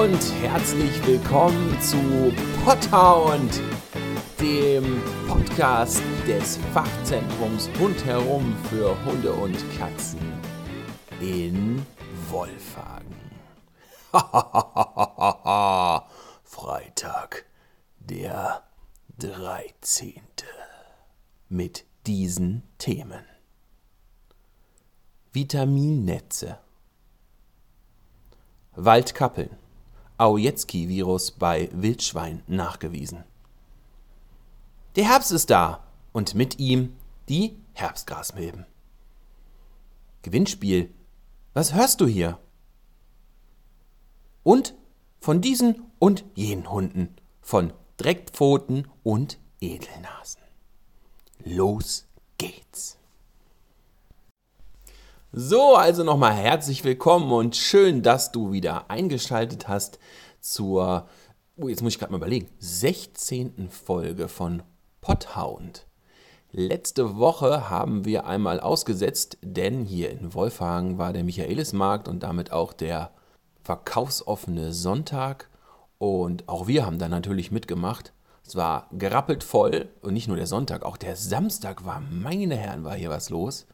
Und herzlich willkommen zu Pothound, dem Podcast des Fachzentrums rundherum für Hunde und Katzen in Wolfhagen. Freitag, der 13. mit diesen Themen. Vitaminnetze. Waldkappeln. Aujetski-Virus bei Wildschwein nachgewiesen. Der Herbst ist da und mit ihm die Herbstgrasmilben. Gewinnspiel. Was hörst du hier? Und von diesen und jenen Hunden, von Dreckpfoten und Edelnasen. Los geht's. So, also nochmal herzlich willkommen und schön, dass du wieder eingeschaltet hast zur, oh, jetzt muss ich gerade mal überlegen, 16. Folge von Pothound. Letzte Woche haben wir einmal ausgesetzt, denn hier in Wolfhagen war der Michaelismarkt und damit auch der verkaufsoffene Sonntag. Und auch wir haben da natürlich mitgemacht. Es war gerappelt voll und nicht nur der Sonntag, auch der Samstag war, meine Herren, war hier was los.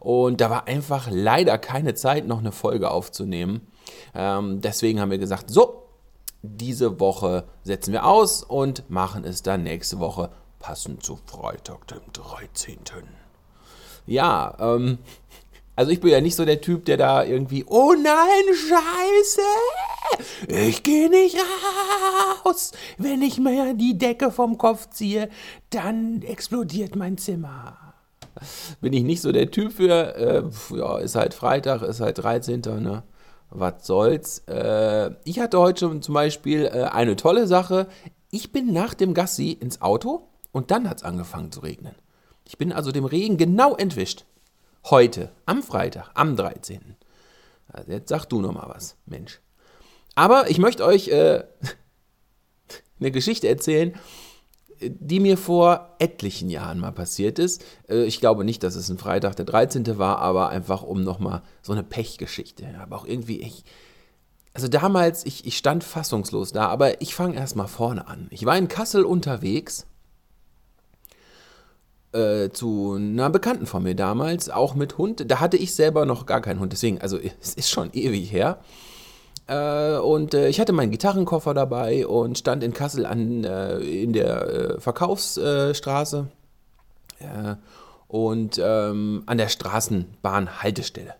Und da war einfach leider keine Zeit, noch eine Folge aufzunehmen. Ähm, deswegen haben wir gesagt, so, diese Woche setzen wir aus und machen es dann nächste Woche passend zu Freitag, dem 13. Ja, ähm, also ich bin ja nicht so der Typ, der da irgendwie, oh nein, scheiße, ich gehe nicht raus. Wenn ich mir die Decke vom Kopf ziehe, dann explodiert mein Zimmer. Bin ich nicht so der Typ für, äh, ja, ist halt Freitag, ist halt 13. Ne? Was soll's. Äh, ich hatte heute schon zum Beispiel äh, eine tolle Sache. Ich bin nach dem Gassi ins Auto und dann hat es angefangen zu regnen. Ich bin also dem Regen genau entwischt. Heute, am Freitag, am 13. Also jetzt sag du noch mal was, Mensch. Aber ich möchte euch äh, eine Geschichte erzählen, die mir vor etlichen Jahren mal passiert ist. Äh, ich glaube nicht, dass es ein Freitag der 13. war, aber einfach um nochmal so eine Pechgeschichte. Aber auch irgendwie, ich, also damals, ich, ich stand fassungslos da, aber ich fange erstmal vorne an. Ich war in Kassel unterwegs äh, zu einer Bekannten von mir damals, auch mit Hund. Da hatte ich selber noch gar keinen Hund, deswegen, also es ist schon ewig her. Äh, und äh, ich hatte meinen Gitarrenkoffer dabei und stand in Kassel an, äh, in der Verkaufsstraße und ähm, an der Straßenbahnhaltestelle.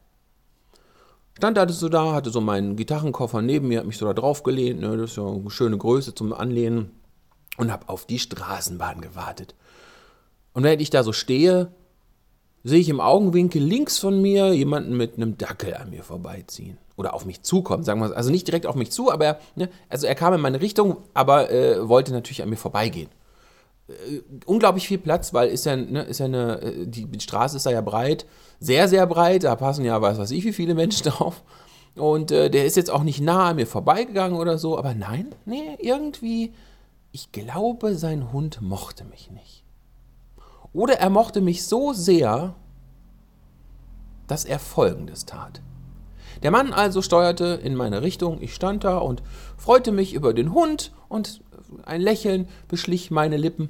Stand da so da, hatte so meinen Gitarrenkoffer neben mir, hab mich so da drauf gelehnt, ne, das ist ja eine schöne Größe zum Anlehnen und habe auf die Straßenbahn gewartet. Und während ich da so stehe, sehe ich im Augenwinkel links von mir jemanden mit einem Dackel an mir vorbeiziehen. Oder auf mich zukommen, sagen wir mal. Also nicht direkt auf mich zu, aber er, ne, also er kam in meine Richtung, aber äh, wollte natürlich an mir vorbeigehen. Äh, unglaublich viel Platz, weil ist ja, ne, ist ja eine, äh, die Straße ist da ja breit, sehr, sehr breit, da passen ja, weiß was ich, wie viele Menschen drauf. Und äh, der ist jetzt auch nicht nah an mir vorbeigegangen oder so, aber nein, nee, irgendwie, ich glaube, sein Hund mochte mich nicht. Oder er mochte mich so sehr, dass er Folgendes tat. Der Mann also steuerte in meine Richtung, ich stand da und freute mich über den Hund und ein Lächeln beschlich meine Lippen.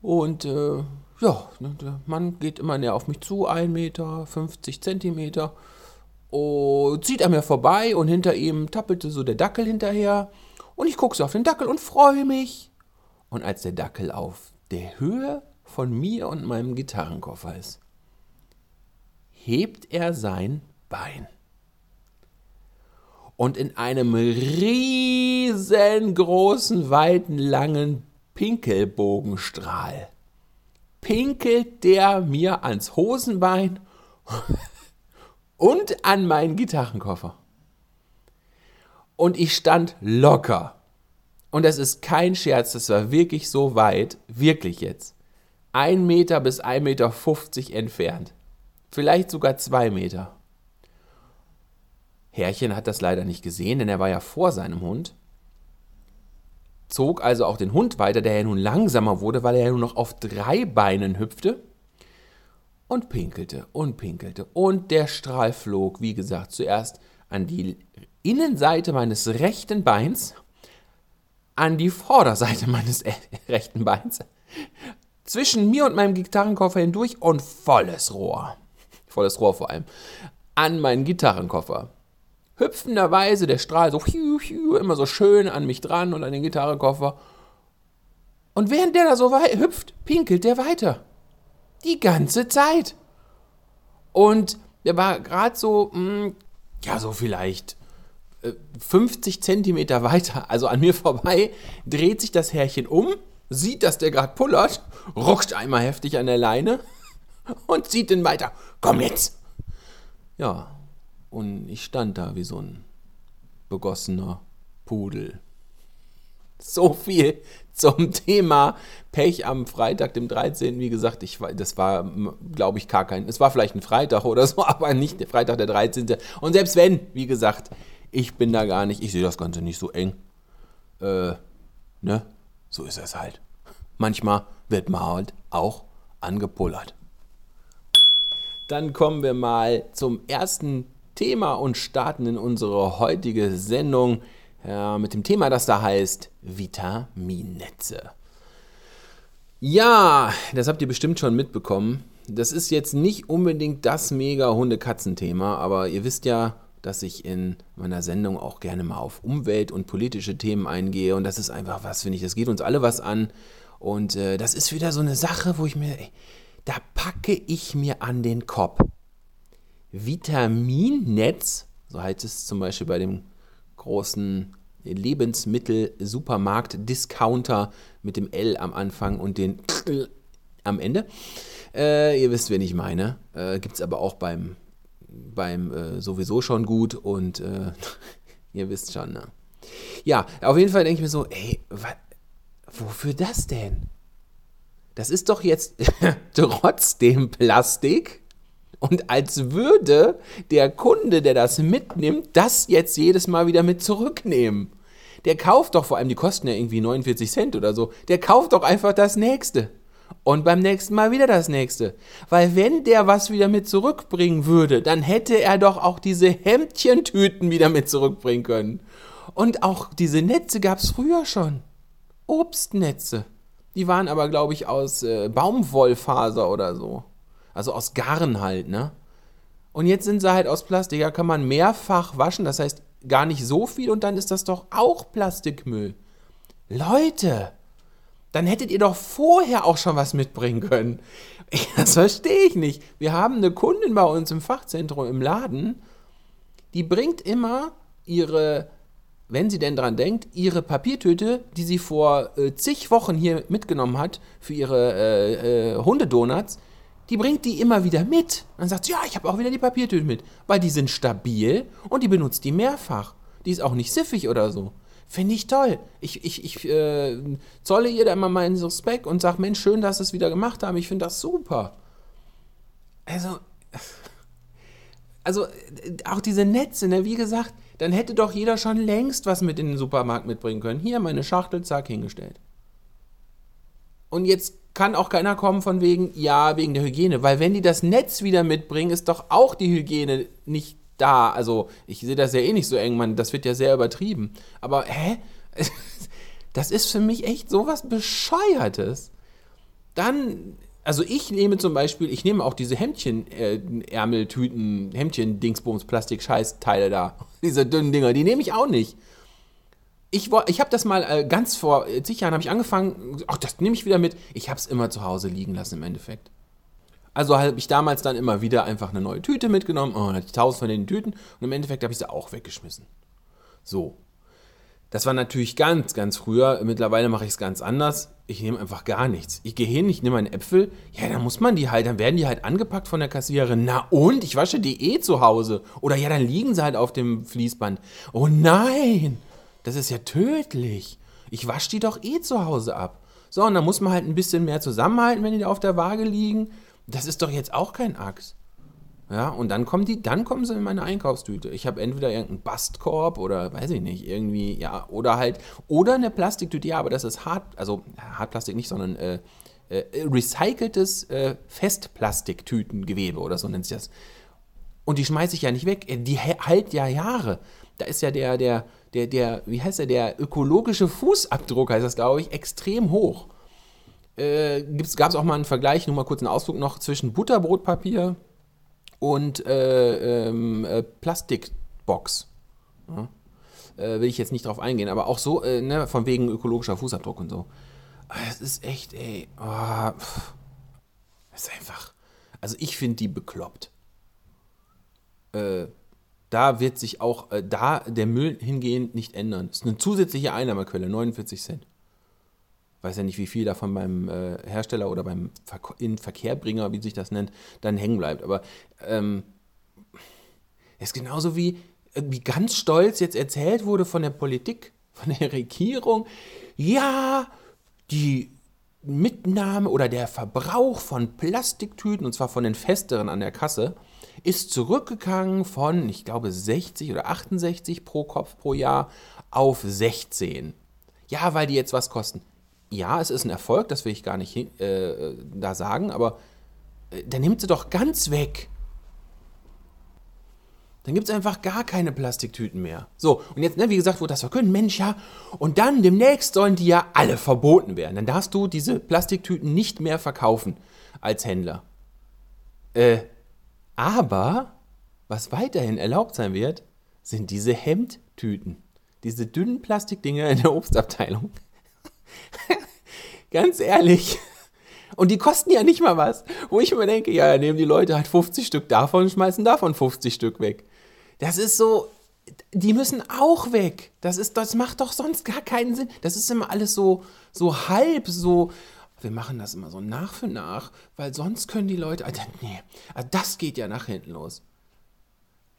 Und äh, ja, ne, der Mann geht immer näher auf mich zu, 1 Meter, 50 Zentimeter, und zieht an mir vorbei und hinter ihm tappelte so der Dackel hinterher. Und ich gucke so auf den Dackel und freue mich. Und als der Dackel auf der Höhe von mir und meinem Gitarrenkoffer ist, hebt er sein Bein. Und in einem riesengroßen, weiten, langen Pinkelbogenstrahl pinkelt der mir ans Hosenbein und an meinen Gitarrenkoffer. Und ich stand locker. Und das ist kein Scherz, das war wirklich so weit, wirklich jetzt, 1 Meter bis 1,50 Meter entfernt. Vielleicht sogar 2 Meter. Herrchen hat das leider nicht gesehen, denn er war ja vor seinem Hund. Zog also auch den Hund weiter, der ja nun langsamer wurde, weil er ja nur noch auf drei Beinen hüpfte. Und pinkelte und pinkelte. Und der Strahl flog, wie gesagt, zuerst an die Innenseite meines rechten Beins, an die Vorderseite meines rechten Beins, zwischen mir und meinem Gitarrenkoffer hindurch und volles Rohr. Volles Rohr vor allem. An meinen Gitarrenkoffer. Hüpfenderweise der Strahl so hiu, hiu, immer so schön an mich dran und an den Gitarrenkoffer. Und während der da so hüpft, pinkelt der weiter. Die ganze Zeit. Und der war gerade so, mh, hm, ja, so vielleicht 50 äh, Zentimeter weiter, also an mir vorbei, dreht sich das Härchen um, sieht, dass der gerade pullert, ruckt einmal heftig an der Leine und zieht den weiter. Komm jetzt! Ja, und ich stand da wie so ein begossener Pudel. So viel zum Thema Pech am Freitag, dem 13. Wie gesagt, ich, das war, glaube ich, gar kein. Es war vielleicht ein Freitag oder so, aber nicht der Freitag, der 13. Und selbst wenn, wie gesagt, ich bin da gar nicht, ich sehe das Ganze nicht so eng. Äh, ne? So ist es halt. Manchmal wird man halt auch angepullert. Dann kommen wir mal zum ersten Thema und starten in unsere heutige Sendung ja, mit dem Thema, das da heißt Vitaminnetze. Ja, das habt ihr bestimmt schon mitbekommen. Das ist jetzt nicht unbedingt das mega Hunde-Katzen-Thema, aber ihr wisst ja, dass ich in meiner Sendung auch gerne mal auf Umwelt- und politische Themen eingehe. Und das ist einfach was, finde ich, das geht uns alle was an. Und äh, das ist wieder so eine Sache, wo ich mir, ey, da packe ich mir an den Kopf. Vitaminnetz, so heißt es zum Beispiel bei dem großen Lebensmittel-Supermarkt-Discounter mit dem L am Anfang und den am Ende. Äh, ihr wisst, wen ich meine. Äh, Gibt es aber auch beim, beim äh, sowieso schon gut und äh, ihr wisst schon, ne? Ja, auf jeden Fall denke ich mir so, ey, wofür das denn? Das ist doch jetzt trotzdem Plastik. Und als würde der Kunde, der das mitnimmt, das jetzt jedes Mal wieder mit zurücknehmen. Der kauft doch, vor allem die kosten ja irgendwie 49 Cent oder so, der kauft doch einfach das nächste. Und beim nächsten Mal wieder das nächste. Weil wenn der was wieder mit zurückbringen würde, dann hätte er doch auch diese Hemdchentüten wieder mit zurückbringen können. Und auch diese Netze gab es früher schon. Obstnetze. Die waren aber, glaube ich, aus äh, Baumwollfaser oder so. Also aus Garn halt, ne? Und jetzt sind sie halt aus Plastik. Da kann man mehrfach waschen, das heißt gar nicht so viel und dann ist das doch auch Plastikmüll. Leute, dann hättet ihr doch vorher auch schon was mitbringen können. Das verstehe ich nicht. Wir haben eine Kundin bei uns im Fachzentrum im Laden, die bringt immer ihre, wenn sie denn dran denkt, ihre Papiertüte, die sie vor äh, zig Wochen hier mitgenommen hat für ihre äh, äh, Hundedonuts, die bringt die immer wieder mit. Dann sagt sie, ja, ich habe auch wieder die Papiertüten mit. Weil die sind stabil und die benutzt die mehrfach. Die ist auch nicht siffig oder so. Finde ich toll. Ich, ich, ich äh, zolle ihr da immer meinen Respekt und sage, Mensch, schön, dass sie es wieder gemacht haben. Ich finde das super. Also, also auch diese Netze, ne, wie gesagt, dann hätte doch jeder schon längst was mit in den Supermarkt mitbringen können. Hier meine Schachtel, zack, hingestellt. Und jetzt kann auch keiner kommen von wegen, ja, wegen der Hygiene. Weil wenn die das Netz wieder mitbringen, ist doch auch die Hygiene nicht da. Also ich sehe das ja eh nicht so eng, man, das wird ja sehr übertrieben. Aber hä? Das ist für mich echt sowas Bescheuertes. Dann, also ich nehme zum Beispiel, ich nehme auch diese Hemdchen, äh, Ärmeltüten, Hemdchen, Dingsbums, Plastik-Scheißteile da. Diese dünnen Dinger, die nehme ich auch nicht ich, ich habe das mal äh, ganz vor äh, zig Jahren habe ich angefangen, ach, das nehme ich wieder mit. Ich habe es immer zu Hause liegen lassen im Endeffekt. Also habe ich damals dann immer wieder einfach eine neue Tüte mitgenommen oh, hatte tausend von den Tüten und im Endeffekt habe ich sie auch weggeschmissen. So. Das war natürlich ganz, ganz früher. Mittlerweile mache ich es ganz anders. Ich nehme einfach gar nichts. Ich gehe hin, ich nehme einen Äpfel. Ja, dann muss man die halt, dann werden die halt angepackt von der Kassiererin. Na und? Ich wasche die eh zu Hause. Oder ja, dann liegen sie halt auf dem Fließband. Oh nein! Das ist ja tödlich. Ich wasche die doch eh zu Hause ab. So, und dann muss man halt ein bisschen mehr zusammenhalten, wenn die da auf der Waage liegen. Das ist doch jetzt auch kein Axt. Ja, und dann kommen die, dann kommen sie in meine Einkaufstüte. Ich habe entweder irgendeinen Bastkorb oder weiß ich nicht, irgendwie, ja, oder halt, oder eine Plastiktüte, ja, aber das ist hart, also Hartplastik nicht, sondern äh, äh, recyceltes äh, Festplastiktütengewebe oder so nennt sich das. Und die schmeiße ich ja nicht weg. Äh, die hält ja Jahre. Da ist ja der, der, der, der, wie heißt der, der ökologische Fußabdruck, heißt das, glaube ich, extrem hoch. Äh, Gab es auch mal einen Vergleich, nur mal kurz einen Ausflug noch, zwischen Butterbrotpapier und äh, ähm, äh, Plastikbox. Ja. Äh, will ich jetzt nicht drauf eingehen, aber auch so, äh, ne, von wegen ökologischer Fußabdruck und so. Es ist echt, ey, oh, ist einfach. Also ich finde die bekloppt. Äh, da wird sich auch äh, da der Müll hingehend nicht ändern. Das ist eine zusätzliche Einnahmequelle, 49 Cent. Weiß ja nicht, wie viel davon beim äh, Hersteller oder beim Ver in Verkehrbringer, wie sich das nennt, dann hängen bleibt. Aber ähm, ist genauso wie, äh, wie ganz stolz jetzt erzählt wurde von der Politik, von der Regierung. Ja, die Mitnahme oder der Verbrauch von Plastiktüten, und zwar von den festeren an der Kasse, ist zurückgegangen von, ich glaube, 60 oder 68 pro Kopf pro Jahr auf 16. Ja, weil die jetzt was kosten. Ja, es ist ein Erfolg, das will ich gar nicht äh, da sagen, aber äh, dann nimmt sie doch ganz weg. Dann gibt es einfach gar keine Plastiktüten mehr. So, und jetzt, ne, wie gesagt, wurde das verkündet, Mensch, ja, und dann demnächst sollen die ja alle verboten werden. Dann darfst du diese Plastiktüten nicht mehr verkaufen als Händler. Äh, aber was weiterhin erlaubt sein wird, sind diese Hemdtüten. Diese dünnen Plastikdinger in der Obstabteilung. Ganz ehrlich. Und die kosten ja nicht mal was. Wo ich mir denke, ja, nehmen die Leute halt 50 Stück davon und schmeißen davon 50 Stück weg. Das ist so, die müssen auch weg. Das, ist, das macht doch sonst gar keinen Sinn. Das ist immer alles so, so halb, so, wir machen das immer so nach für nach, weil sonst können die Leute, also, nee, also das geht ja nach hinten los.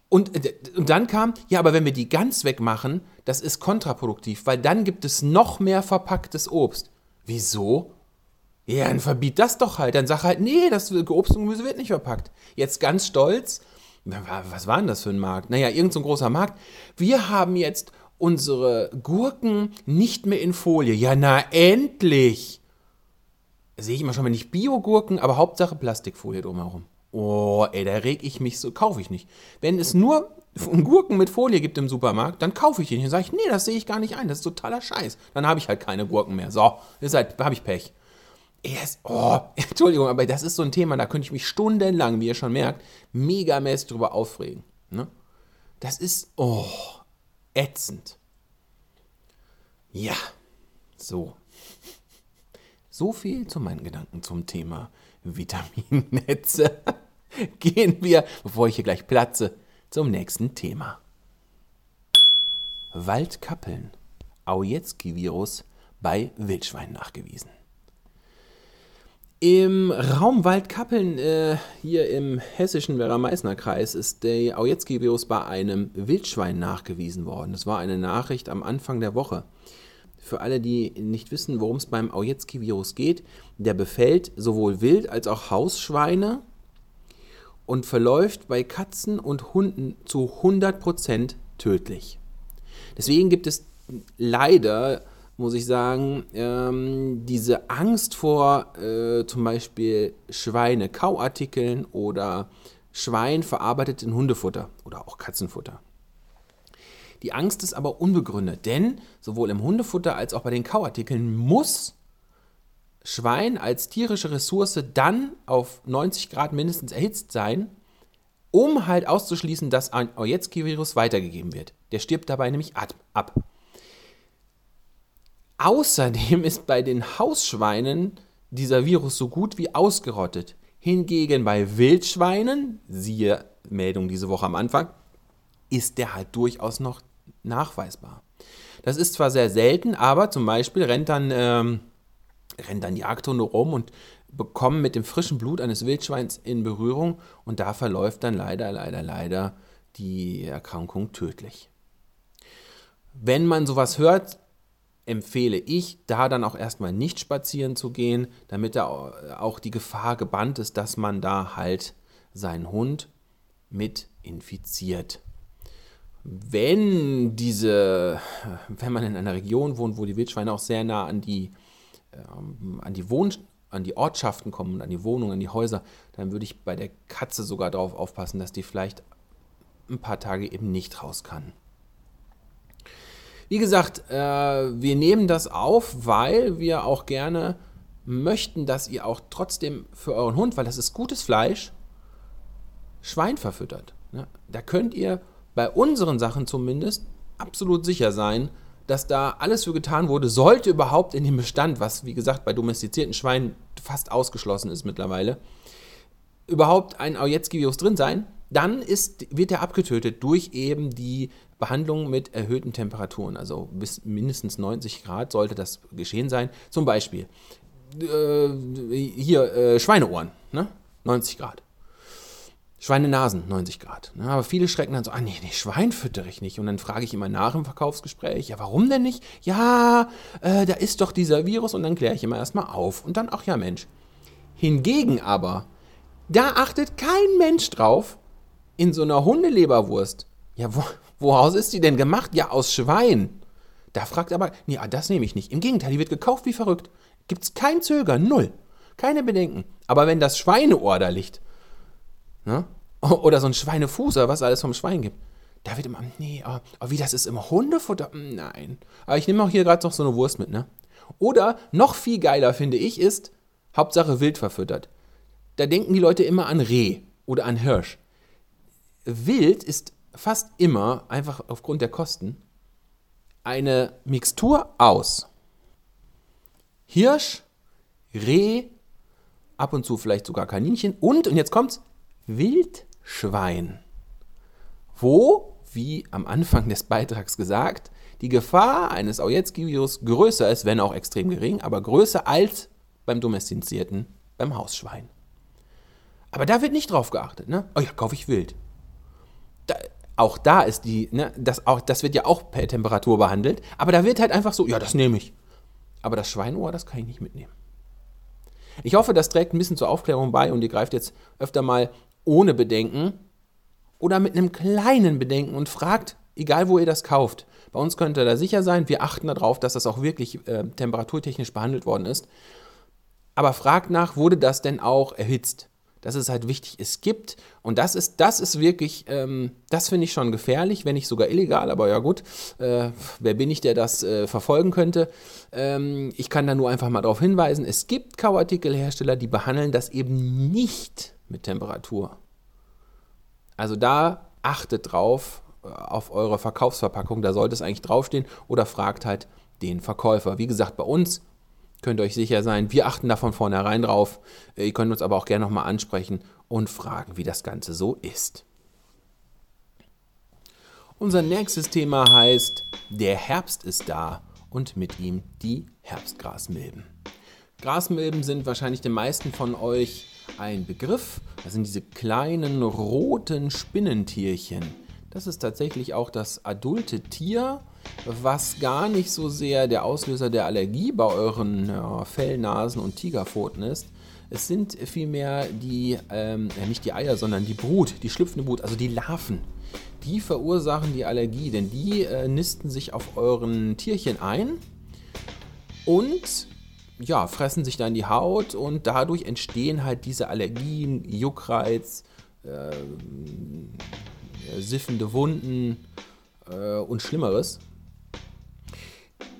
Und, äh, und dann kam, ja, aber wenn wir die ganz wegmachen, das ist kontraproduktiv, weil dann gibt es noch mehr verpacktes Obst. Wieso? Ja, dann verbiet das doch halt. Dann sag halt, nee, das Obst und Gemüse wird nicht verpackt. Jetzt ganz stolz, was war denn das für ein Markt? Naja, irgendein so großer Markt. Wir haben jetzt unsere Gurken nicht mehr in Folie. Ja, na endlich! sehe ich immer schon, wenn ich Biogurken, aber Hauptsache Plastikfolie drumherum. Oh, ey, da reg ich mich so, kaufe ich nicht. Wenn es nur Gurken mit Folie gibt im Supermarkt, dann kaufe ich die nicht. Dann sage ich, nee, das sehe ich gar nicht ein, das ist totaler Scheiß. Dann habe ich halt keine Gurken mehr. So, ist halt, habe ich Pech. Yes. Oh, Entschuldigung, aber das ist so ein Thema, da könnte ich mich stundenlang, wie ihr schon merkt, megamäßig drüber aufregen. Ne? Das ist, oh, ätzend. Ja, so. So viel zu meinen Gedanken zum Thema Vitaminnetze. Gehen wir, bevor ich hier gleich platze, zum nächsten Thema. Waldkappeln. Aujetski-Virus bei Wildschweinen nachgewiesen. Im Raum Waldkappeln, äh, hier im hessischen Werra-Meißner-Kreis, ist der Aujetski-Virus bei einem Wildschwein nachgewiesen worden. Das war eine Nachricht am Anfang der Woche. Für alle, die nicht wissen, worum es beim Aujetski-Virus geht, der befällt sowohl Wild- als auch Hausschweine und verläuft bei Katzen und Hunden zu 100% tödlich. Deswegen gibt es leider, muss ich sagen, ähm, diese Angst vor äh, zum Beispiel Schweine-Kauartikeln oder Schwein verarbeitet in Hundefutter oder auch Katzenfutter. Die Angst ist aber unbegründet, denn sowohl im Hundefutter als auch bei den Kauartikeln muss Schwein als tierische Ressource dann auf 90 Grad mindestens erhitzt sein, um halt auszuschließen, dass ein Ojetski-Virus weitergegeben wird. Der stirbt dabei nämlich ab. Außerdem ist bei den Hausschweinen dieser Virus so gut wie ausgerottet. Hingegen bei Wildschweinen, siehe Meldung diese Woche am Anfang, ist der halt durchaus noch nachweisbar. Das ist zwar sehr selten, aber zum Beispiel rennt dann, ähm, rennt dann Jagdhunde rum und bekommen mit dem frischen Blut eines Wildschweins in Berührung und da verläuft dann leider, leider, leider die Erkrankung tödlich. Wenn man sowas hört, empfehle ich, da dann auch erstmal nicht spazieren zu gehen, damit da auch die Gefahr gebannt ist, dass man da halt seinen Hund mit infiziert wenn diese, wenn man in einer Region wohnt, wo die Wildschweine auch sehr nah an die, ähm, an die Wohn an die Ortschaften kommen, an die Wohnungen, an die Häuser, dann würde ich bei der Katze sogar darauf aufpassen, dass die vielleicht ein paar Tage eben nicht raus kann. Wie gesagt, äh, wir nehmen das auf, weil wir auch gerne möchten, dass ihr auch trotzdem für euren Hund, weil das ist gutes Fleisch, Schwein verfüttert. Ja, da könnt ihr bei unseren Sachen zumindest absolut sicher sein, dass da alles für getan wurde, sollte überhaupt in dem Bestand, was wie gesagt bei domestizierten Schweinen fast ausgeschlossen ist mittlerweile, überhaupt ein Aujetski-Virus drin sein, dann ist, wird er abgetötet durch eben die Behandlung mit erhöhten Temperaturen. Also bis mindestens 90 Grad sollte das geschehen sein. Zum Beispiel äh, hier äh, Schweineohren, ne? 90 Grad. Schweinenasen, 90 Grad. Ne? Aber viele schrecken dann so, ah nee, nee, Schwein füttere ich nicht. Und dann frage ich immer nach im Verkaufsgespräch, ja, warum denn nicht? Ja, äh, da ist doch dieser Virus und dann kläre ich immer erstmal auf. Und dann, ach ja, Mensch. Hingegen aber, da achtet kein Mensch drauf, in so einer Hundeleberwurst. Ja, wo, woraus ist die denn gemacht? Ja, aus Schwein. Da fragt aber, nee, ah, das nehme ich nicht. Im Gegenteil, die wird gekauft wie verrückt. Gibt's kein Zögern, null. Keine Bedenken. Aber wenn das Schweineohr da liegt, ne? Oder so ein Schweinefuß oder was alles vom Schwein gibt. Da wird immer, nee, aber, aber wie das ist im Hundefutter? Hm, nein. Aber ich nehme auch hier gerade noch so eine Wurst mit, ne? Oder noch viel geiler finde ich ist, Hauptsache wild verfüttert. Da denken die Leute immer an Reh oder an Hirsch. Wild ist fast immer, einfach aufgrund der Kosten, eine Mixtur aus Hirsch, Reh, ab und zu vielleicht sogar Kaninchen und, und jetzt kommt's, Wild Schwein, wo, wie am Anfang des Beitrags gesagt, die Gefahr eines Aujetski-Virus größer ist, wenn auch extrem gering, aber größer als beim domestizierten, beim Hausschwein. Aber da wird nicht drauf geachtet, ne? Oh ja, kaufe ich wild. Da, auch da ist die, ne, das, auch, das wird ja auch per Temperatur behandelt, aber da wird halt einfach so, ja, das nehme ich. Aber das Schweinohr, das kann ich nicht mitnehmen. Ich hoffe, das trägt ein bisschen zur Aufklärung bei und ihr greift jetzt öfter mal ohne Bedenken oder mit einem kleinen Bedenken und fragt, egal wo ihr das kauft. Bei uns könnt ihr da sicher sein, wir achten darauf, dass das auch wirklich äh, temperaturtechnisch behandelt worden ist. Aber fragt nach, wurde das denn auch erhitzt? Das ist halt wichtig. Es gibt, und das ist, das ist wirklich, ähm, das finde ich schon gefährlich, wenn nicht sogar illegal, aber ja gut, äh, wer bin ich, der das äh, verfolgen könnte? Ähm, ich kann da nur einfach mal darauf hinweisen, es gibt Kauartikelhersteller, die behandeln das eben nicht mit Temperatur. Also da achtet drauf äh, auf eure Verkaufsverpackung, da sollte es eigentlich draufstehen oder fragt halt den Verkäufer. Wie gesagt, bei uns könnt ihr euch sicher sein, wir achten da von vornherein drauf. Ihr könnt uns aber auch gerne nochmal ansprechen und fragen, wie das Ganze so ist. Unser nächstes Thema heißt, der Herbst ist da und mit ihm die Herbstgrasmilben. Grasmilben sind wahrscheinlich den meisten von euch ein Begriff. Das sind diese kleinen roten Spinnentierchen. Das ist tatsächlich auch das adulte Tier, was gar nicht so sehr der Auslöser der Allergie bei euren Fellnasen und Tigerpfoten ist. Es sind vielmehr die, ähm, nicht die Eier, sondern die Brut, die schlüpfende Brut, also die Larven. Die verursachen die Allergie, denn die äh, nisten sich auf euren Tierchen ein und ja, fressen sich dann die Haut und dadurch entstehen halt diese Allergien, Juckreiz, äh, siffende Wunden äh, und Schlimmeres.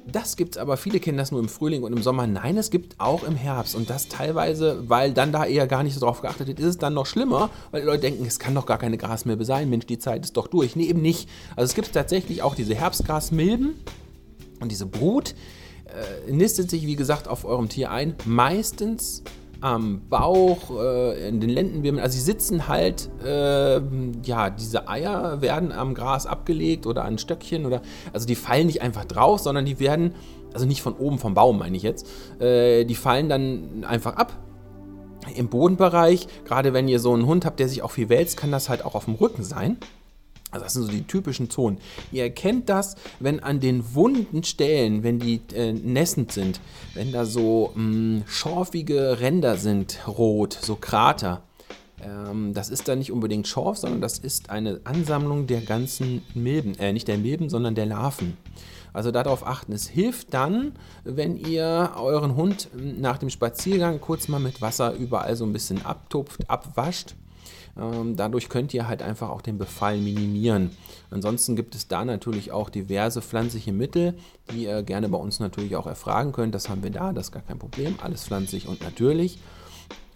Das gibt es aber, viele kennen das nur im Frühling und im Sommer. Nein, es gibt auch im Herbst. Und das teilweise, weil dann da eher gar nicht so drauf geachtet wird, ist es dann noch schlimmer, weil die Leute denken, es kann doch gar keine Grasmilbe sein. Mensch, die Zeit ist doch durch. Nee, eben nicht. Also es gibt tatsächlich auch diese Herbstgrasmilben und diese Brut, äh, nistet sich, wie gesagt, auf eurem Tier ein. Meistens am Bauch, äh, in den Lendenwirbeln. Also sie sitzen halt, äh, ja, diese Eier werden am Gras abgelegt oder an Stöckchen oder, also die fallen nicht einfach drauf, sondern die werden, also nicht von oben vom Baum meine ich jetzt, äh, die fallen dann einfach ab. Im Bodenbereich, gerade wenn ihr so einen Hund habt, der sich auch viel wälzt, kann das halt auch auf dem Rücken sein. Also das sind so die typischen Zonen. Ihr erkennt das, wenn an den wunden Stellen, wenn die äh, nässend sind, wenn da so mh, hm, schorfige Ränder sind, rot, so Krater. Ähm, das ist dann nicht unbedingt Schorf, sondern das ist eine Ansammlung der ganzen Milben, äh, nicht der Milben, sondern der Larven. Also darauf achten. Es hilft dann, wenn ihr euren Hund hm, nach dem Spaziergang kurz mal mit Wasser überall so ein bisschen abtupft, abwascht dadurch könnt ihr halt einfach auch den Befall minimieren. Ansonsten gibt es da natürlich auch diverse pflanzliche Mittel, die ihr gerne bei uns natürlich auch erfragen könnt. Das haben wir da, das ist gar kein Problem. Alles pflanzlich und natürlich.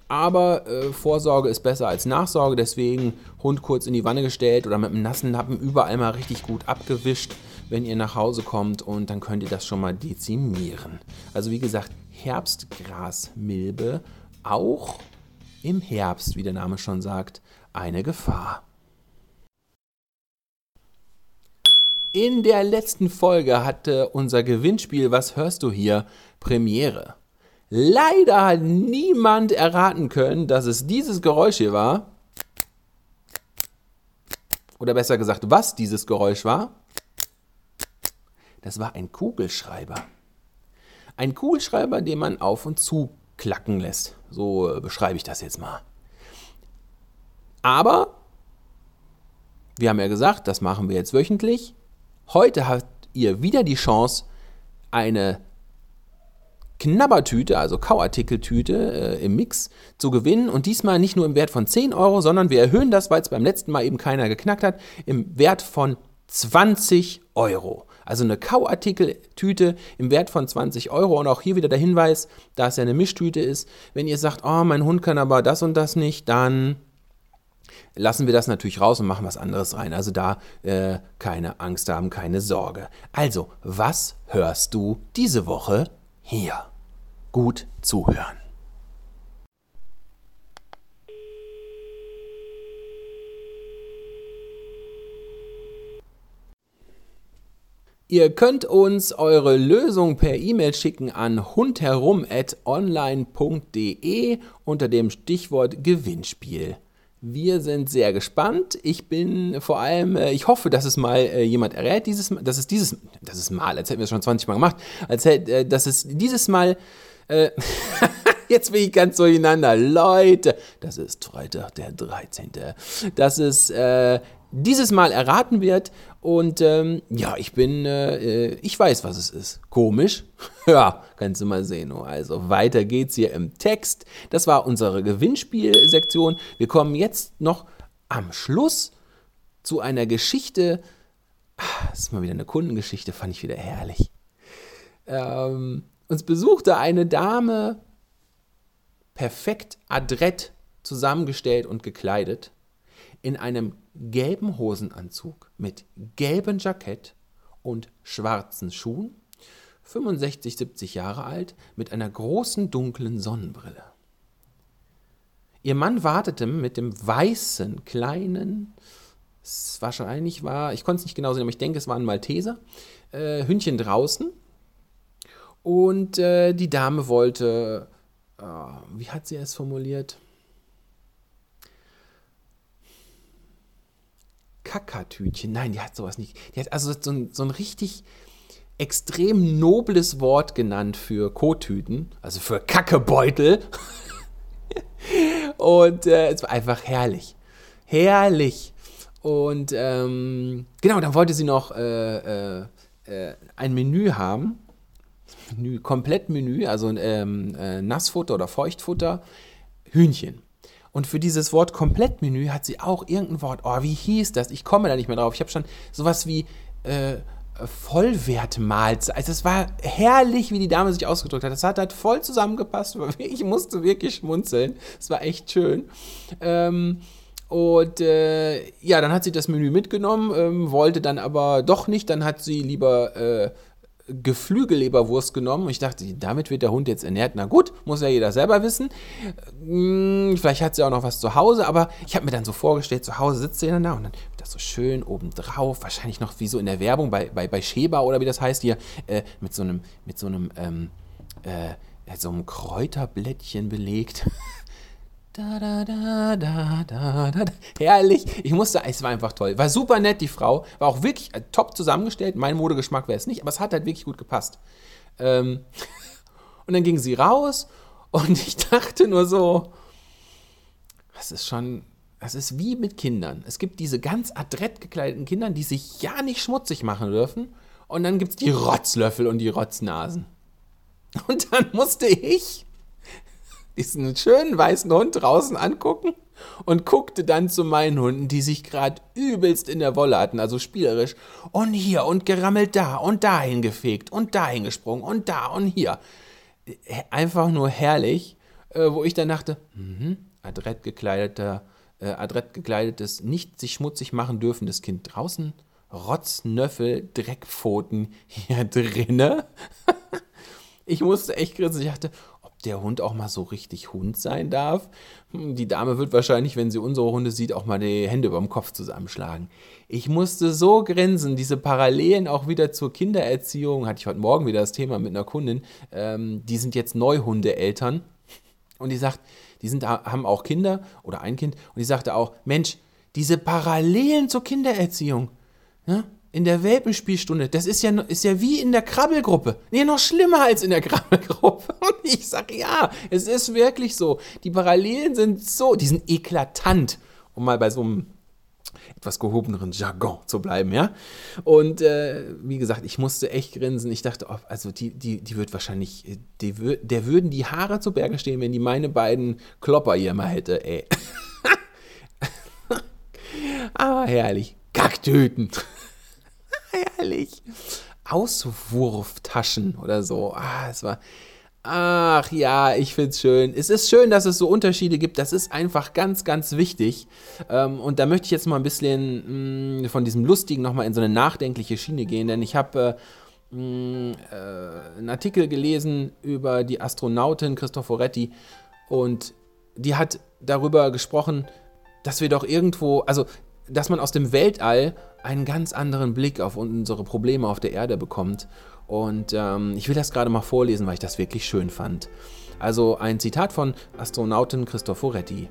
Aber äh, Vorsorge ist besser als Nachsorge, deswegen Hund kurz in die Wanne gestellt oder mit einem nassen Lappen überall mal richtig gut abgewischt, wenn ihr nach Hause kommt und dann könnt ihr das schon mal dezimieren. Also wie gesagt, Herbstgrasmilbe auch im Herbst, wie der Name schon sagt, eine Gefahr. In der letzten Folge hatte unser Gewinnspiel Was hörst du hier Premiere. Leider hat niemand erraten können, dass es dieses Geräusch hier war. Oder besser gesagt, was dieses Geräusch war. Das war ein Kugelschreiber. Ein Kugelschreiber, den man auf und zu klacken lässt. So äh, beschreibe ich das jetzt mal. Aber wir haben ja gesagt, das machen wir jetzt wöchentlich. Heute habt ihr wieder die Chance, eine Knabbertüte, also Kauartikeltüte äh, im Mix zu gewinnen und diesmal nicht nur im Wert von 10 Euro, sondern wir erhöhen das, weil es beim letzten Mal eben keiner geknackt hat, im Wert von 20 Euro. Also eine Kauartikeltüte im Wert von 20 Euro und auch hier wieder der Hinweis, da es ja eine Mischtüte ist, wenn ihr sagt, oh, mein Hund kann aber das und das nicht, dann lassen wir das natürlich raus und machen was anderes rein. Also da äh, keine Angst haben, keine Sorge. Also, was hörst du diese Woche hier? Gut zuhören. Ihr könnt uns eure Lösung per E-Mail schicken an hundherum@online.de unter dem Stichwort Gewinnspiel. Wir sind sehr gespannt. Ich bin vor allem, äh, ich hoffe, dass es mal äh, jemand errät, dieses, dass es dieses, das ist mal, als hätten wir es schon 20 Mal gemacht, als hätte, äh, dass es dieses Mal, äh, jetzt bin ich ganz durcheinander, Leute, das ist Freitag der 13., dass es äh, dieses Mal erraten wird. Und ähm, ja, ich bin, äh, ich weiß, was es ist. Komisch. ja, kannst du mal sehen. Oh, also weiter geht's hier im Text. Das war unsere Gewinnspielsektion. Wir kommen jetzt noch am Schluss zu einer Geschichte. Das ist mal wieder eine Kundengeschichte, fand ich wieder herrlich. Ähm, uns besuchte eine Dame, perfekt adrett zusammengestellt und gekleidet, in einem gelben Hosenanzug mit gelbem Jackett und schwarzen Schuhen, 65, 70 Jahre alt, mit einer großen dunklen Sonnenbrille. Ihr Mann wartete mit dem weißen, kleinen, es wahrscheinlich war, ich konnte es nicht genau sehen, aber ich denke, es war ein Malteser, äh, Hündchen draußen. Und äh, die Dame wollte, äh, wie hat sie es formuliert? Kakatütchen. Nein, die hat sowas nicht. Die hat also so ein, so ein richtig extrem nobles Wort genannt für Kottüten, also für Kackebeutel. Und äh, es war einfach herrlich. Herrlich. Und ähm, genau, dann wollte sie noch äh, äh, äh ein Menü haben. Menü, komplett Menü, also ähm, äh, Nassfutter oder Feuchtfutter, Hühnchen. Und für dieses Wort Komplettmenü hat sie auch irgendein Wort. Oh, wie hieß das? Ich komme da nicht mehr drauf. Ich habe schon sowas wie äh, Vollwertmahlzeit. Also es war herrlich, wie die Dame sich ausgedrückt hat. Das hat halt voll zusammengepasst. Ich musste wirklich schmunzeln. Es war echt schön. Ähm, und äh, ja, dann hat sie das Menü mitgenommen, ähm, wollte dann aber doch nicht. Dann hat sie lieber äh, Geflügelleberwurst genommen. Ich dachte, damit wird der Hund jetzt ernährt. Na gut, muss ja jeder selber wissen. Hm, vielleicht hat sie auch noch was zu Hause, aber ich habe mir dann so vorgestellt, zu Hause sitzt sie dann da und dann wird das so schön obendrauf, wahrscheinlich noch wie so in der Werbung bei, bei, bei Sheba oder wie das heißt hier, äh, mit so einem, mit so einem, ähm, äh, so einem Kräuterblättchen belegt. Da, da, da, da, da, da. Herrlich. Ich musste, es war einfach toll. War super nett, die Frau. War auch wirklich äh, top zusammengestellt. Mein Modegeschmack wäre es nicht, aber es hat halt wirklich gut gepasst. Ähm, und dann ging sie raus und ich dachte nur so, das ist schon, das ist wie mit Kindern. Es gibt diese ganz adrett gekleideten Kinder, die sich ja nicht schmutzig machen dürfen. Und dann gibt es die Rotzlöffel und die Rotznasen. Und dann musste ich diesen schönen weißen Hund draußen angucken und guckte dann zu meinen Hunden, die sich gerade übelst in der Wolle hatten, also spielerisch. Und hier und gerammelt da und dahin gefegt und dahin gesprungen und da und hier. Einfach nur herrlich, äh, wo ich dann dachte, mh, adrett gekleideter, äh, adrett gekleidetes, nicht sich schmutzig machen dürfendes Kind draußen, Rotznöffel, Dreckpfoten hier drinne. ich musste echt grinsen. Ich dachte, der Hund auch mal so richtig Hund sein darf. Hm, die Dame wird wahrscheinlich, wenn sie unsere Hunde sieht, auch mal die Hände über dem Kopf zusammenschlagen. Ich musste so grinsen, diese Parallelen auch wieder zur Kindererziehung, hatte ich heute Morgen wieder das Thema mit einer Kundin, ähm, die sind jetzt Neuhundeeltern und die sagt, die sind, haben auch Kinder oder ein Kind und die sagte auch, Mensch, diese Parallelen zur Kindererziehung, ja, in der Welpenspielstunde, das ist ja, ist ja wie in der Krabbelgruppe. Nee, noch schlimmer als in der Krabbelgruppe. Und ich sage, ja, es ist wirklich so. Die Parallelen sind so, die sind eklatant, um mal bei so einem etwas gehobeneren Jargon zu bleiben, ja. Und äh, wie gesagt, ich musste echt grinsen. Ich dachte, oh, also die, die, die wird wahrscheinlich, die, der würden die Haare zu Berge stehen, wenn die meine beiden Klopper hier mal hätte, ey. Aber herrlich. Kacktöten herrlich. Auswurftaschen oder so. Ah, es war. Ach ja, ich finde es schön. Es ist schön, dass es so Unterschiede gibt. Das ist einfach ganz, ganz wichtig. Ähm, und da möchte ich jetzt mal ein bisschen mh, mm, von diesem Lustigen nochmal in so eine nachdenkliche Schiene gehen, denn ich habe äh, mm, äh, einen Artikel gelesen über die Astronautin Cristoforetti und die hat darüber gesprochen, dass wir doch irgendwo, also dass man aus dem Weltall einen ganz anderen Blick auf unsere Probleme auf der Erde bekommt. Und ähm, ich will das gerade mal vorlesen, weil ich das wirklich schön fand. Also ein Zitat von Astronautin Cristoforetti.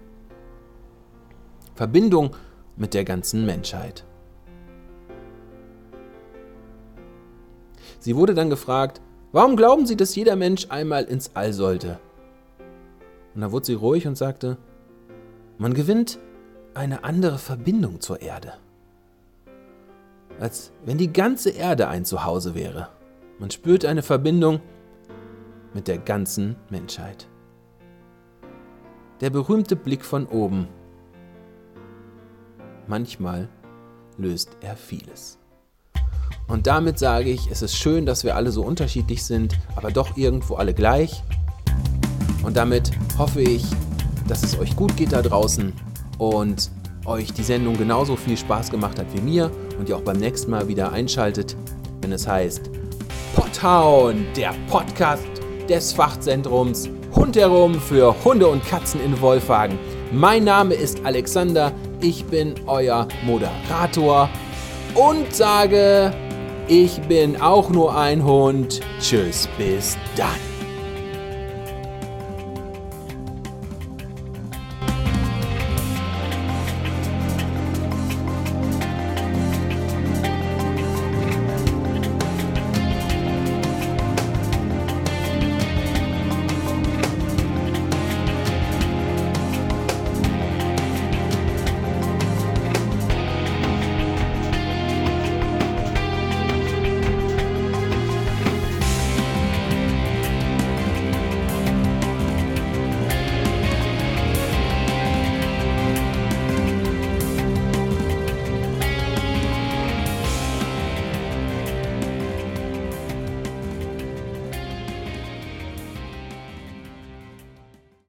Verbindung mit der ganzen Menschheit. Sie wurde dann gefragt, warum glauben Sie, dass jeder Mensch einmal ins All sollte? Und da wurde sie ruhig und sagte, man gewinnt eine andere Verbindung zur Erde. Als wenn die ganze Erde ein Zuhause wäre. Man spürt eine Verbindung mit der ganzen Menschheit. Der berühmte Blick von oben. Manchmal löst er vieles. Und damit sage ich, es ist schön, dass wir alle so unterschiedlich sind, aber doch irgendwo alle gleich. Und damit hoffe ich, dass es euch gut geht da draußen und euch die Sendung genauso viel Spaß gemacht hat wie mir und ihr auch beim nächsten Mal wieder einschaltet, wenn es heißt Podhound, der Podcast des Fachzentrums Hund herum für Hunde und Katzen in Wolfhagen. Mein Name ist Alexander, ich bin euer Moderator und sage, ich bin auch nur ein Hund. Tschüss, bis dann.